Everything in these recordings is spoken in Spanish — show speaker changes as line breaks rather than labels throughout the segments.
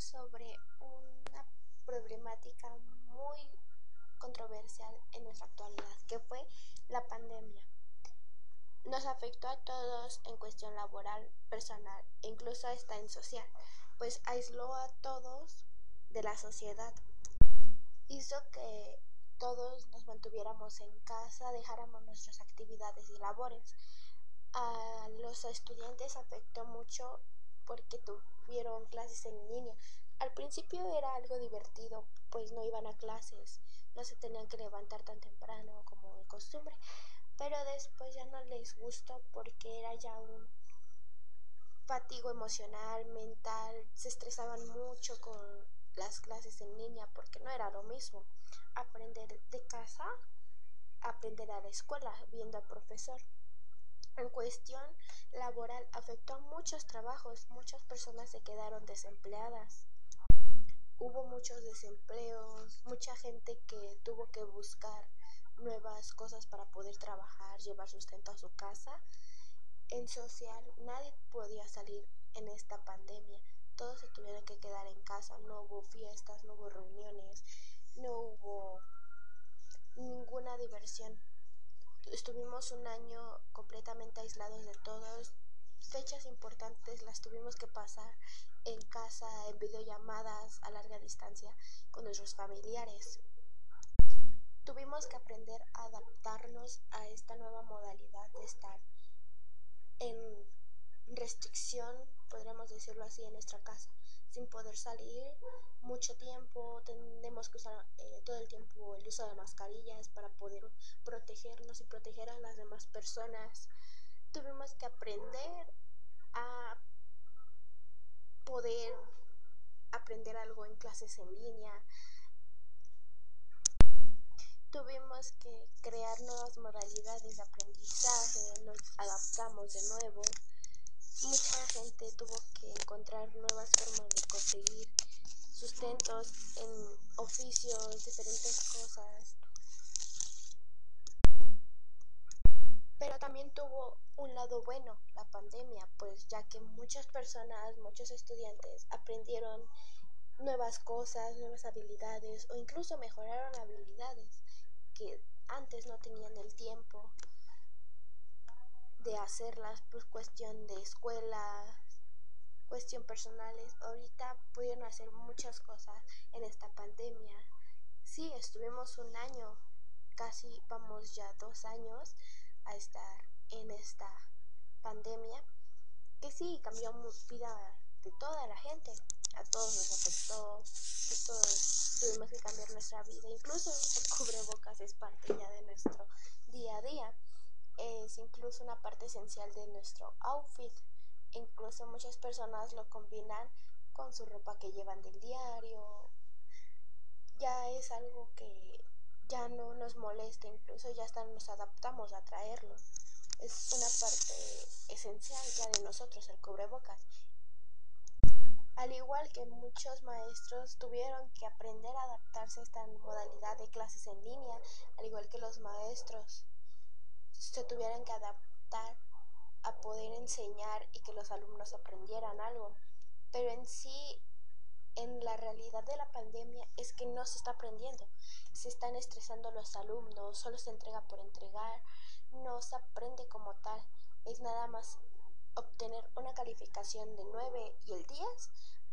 sobre una problemática muy controversial en nuestra actualidad, que fue la pandemia. Nos afectó a todos en cuestión laboral, personal e incluso hasta en social, pues aisló a todos de la sociedad. Hizo que todos nos mantuviéramos en casa, dejáramos nuestras actividades y labores. A los estudiantes afectó mucho porque tuvieron clases en línea. Al principio era algo divertido, pues no iban a clases, no se tenían que levantar tan temprano como de costumbre, pero después ya no les gustó porque era ya un fatigo emocional, mental, se estresaban mucho con las clases en línea porque no era lo mismo aprender de casa, aprender a la escuela viendo al profesor. En cuestión laboral afectó a muchos trabajos, muchas personas se quedaron desempleadas. Hubo muchos desempleos, mucha gente que tuvo que buscar nuevas cosas para poder trabajar, llevar sustento a su casa. En social nadie podía salir en esta pandemia, todos se tuvieron que quedar en casa, no hubo fiestas, no hubo reuniones, no hubo ninguna diversión estuvimos un año completamente aislados de todos. Fechas importantes las tuvimos que pasar en casa, en videollamadas a larga distancia con nuestros familiares. Tuvimos que aprender a adaptarnos a esta nueva modalidad de estar en restricción, podríamos decirlo así, en nuestra casa, sin poder salir mucho tiempo, tenemos que usar eh, todo el tiempo el uso de mascarillas para poder protegernos y proteger a las demás personas. Tuvimos que aprender a poder aprender algo en clases en línea. Tuvimos que crear nuevas modalidades de aprendizaje, nos adaptamos de nuevo. Mucha gente tuvo que encontrar nuevas formas de conseguir sustentos en oficios, diferentes cosas. Pero también tuvo un lado bueno la pandemia, pues ya que muchas personas, muchos estudiantes aprendieron nuevas cosas, nuevas habilidades o incluso mejoraron habilidades que antes no tenían el tiempo de hacerlas por cuestión de escuela, cuestión personales, ahorita pudieron hacer muchas cosas en esta pandemia. Sí, estuvimos un año, casi vamos ya dos años a estar en esta pandemia, que sí cambió vida de toda la gente, a todos nos afectó, todos tuvimos que cambiar nuestra vida, incluso el cubrebocas es parte ya de nuestro día a día, es incluso una parte esencial de nuestro outfit. Incluso muchas personas lo combinan con su ropa que llevan del diario. Ya es algo que ya no nos molesta, incluso ya hasta nos adaptamos a traerlo. Es una parte esencial ya de nosotros el cubrebocas. Al igual que muchos maestros tuvieron que aprender a adaptarse a esta modalidad de clases en línea, al igual que los maestros se tuvieran que adaptar a poder enseñar y que los alumnos aprendieran algo. Pero en sí, en la realidad de la pandemia es que no se está aprendiendo. Se están estresando los alumnos, solo se entrega por entregar, no se aprende como tal. Es nada más obtener una calificación de 9 y el 10,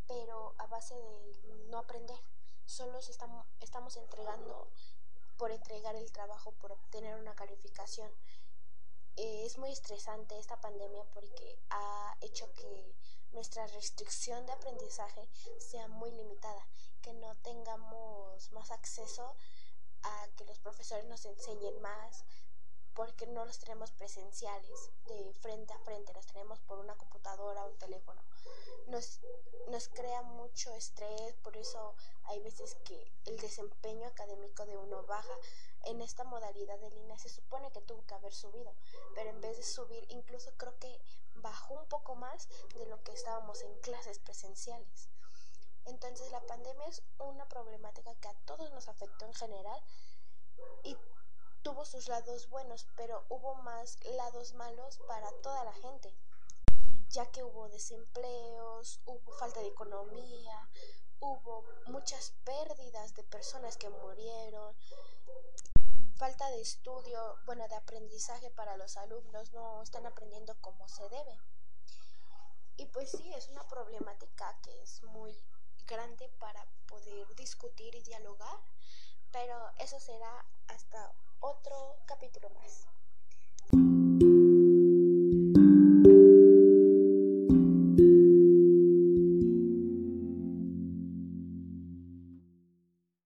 pero a base de no aprender. Solo estamos, estamos entregando por entregar el trabajo, por obtener una calificación. Eh, es muy estresante esta pandemia porque ha hecho que nuestra restricción de aprendizaje sea muy limitada, que no tengamos más acceso a que los profesores nos enseñen más, porque no los tenemos presenciales, de frente a frente, los tenemos por una computadora o un teléfono. Nos, nos crea mucho estrés, por eso hay veces que el desempeño académico de uno baja en esta modalidad de línea se supone que tuvo que haber subido, pero en vez de subir, incluso creo que bajó un poco más de lo que estábamos en clases presenciales. Entonces la pandemia es una problemática que a todos nos afectó en general tuvo sus lados buenos, pero hubo más lados malos para toda la gente, ya que hubo desempleos, hubo falta de economía, hubo muchas pérdidas de personas que murieron, falta de estudio, bueno, de aprendizaje para los alumnos, no están aprendiendo como se debe. Y pues sí, es una problemática que es muy grande para poder discutir y dialogar, pero eso será hasta otro capítulo más.